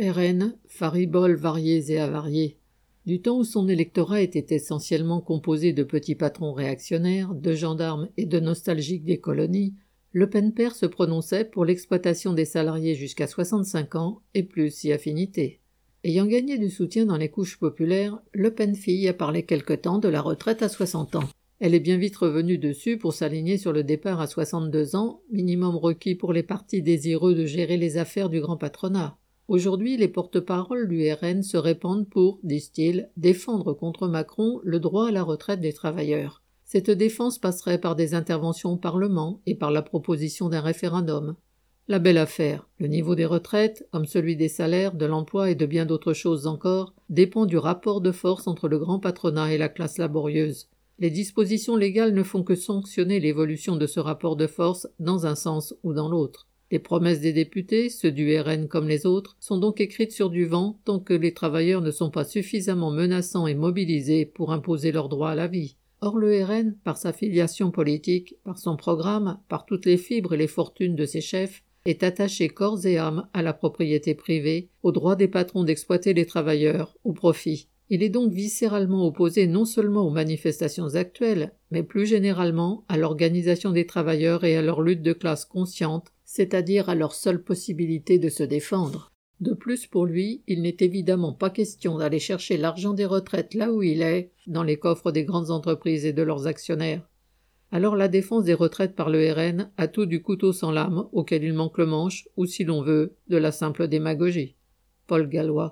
RN, fariboles variés et avariés. Du temps où son électorat était essentiellement composé de petits patrons réactionnaires, de gendarmes et de nostalgiques des colonies, Le Pen père se prononçait pour l'exploitation des salariés jusqu'à 65 ans et plus si affinité. Ayant gagné du soutien dans les couches populaires, Le Pen fille a parlé quelque temps de la retraite à 60 ans. Elle est bien vite revenue dessus pour s'aligner sur le départ à 62 ans, minimum requis pour les partis désireux de gérer les affaires du grand patronat. Aujourd'hui, les porte-paroles du RN se répandent pour, disent-ils, défendre contre Macron le droit à la retraite des travailleurs. Cette défense passerait par des interventions au Parlement et par la proposition d'un référendum. La belle affaire, le niveau des retraites, comme celui des salaires, de l'emploi et de bien d'autres choses encore, dépend du rapport de force entre le grand patronat et la classe laborieuse. Les dispositions légales ne font que sanctionner l'évolution de ce rapport de force dans un sens ou dans l'autre. Les promesses des députés, ceux du RN comme les autres, sont donc écrites sur du vent tant que les travailleurs ne sont pas suffisamment menaçants et mobilisés pour imposer leur droit à la vie. Or le RN, par sa filiation politique, par son programme, par toutes les fibres et les fortunes de ses chefs, est attaché corps et âme à la propriété privée, au droit des patrons d'exploiter les travailleurs, au profit. Il est donc viscéralement opposé non seulement aux manifestations actuelles, mais plus généralement à l'organisation des travailleurs et à leur lutte de classe consciente, c'est-à-dire à leur seule possibilité de se défendre. De plus, pour lui, il n'est évidemment pas question d'aller chercher l'argent des retraites là où il est, dans les coffres des grandes entreprises et de leurs actionnaires. Alors la défense des retraites par le RN a tout du couteau sans lame auquel il manque le manche, ou si l'on veut, de la simple démagogie. Paul Gallois.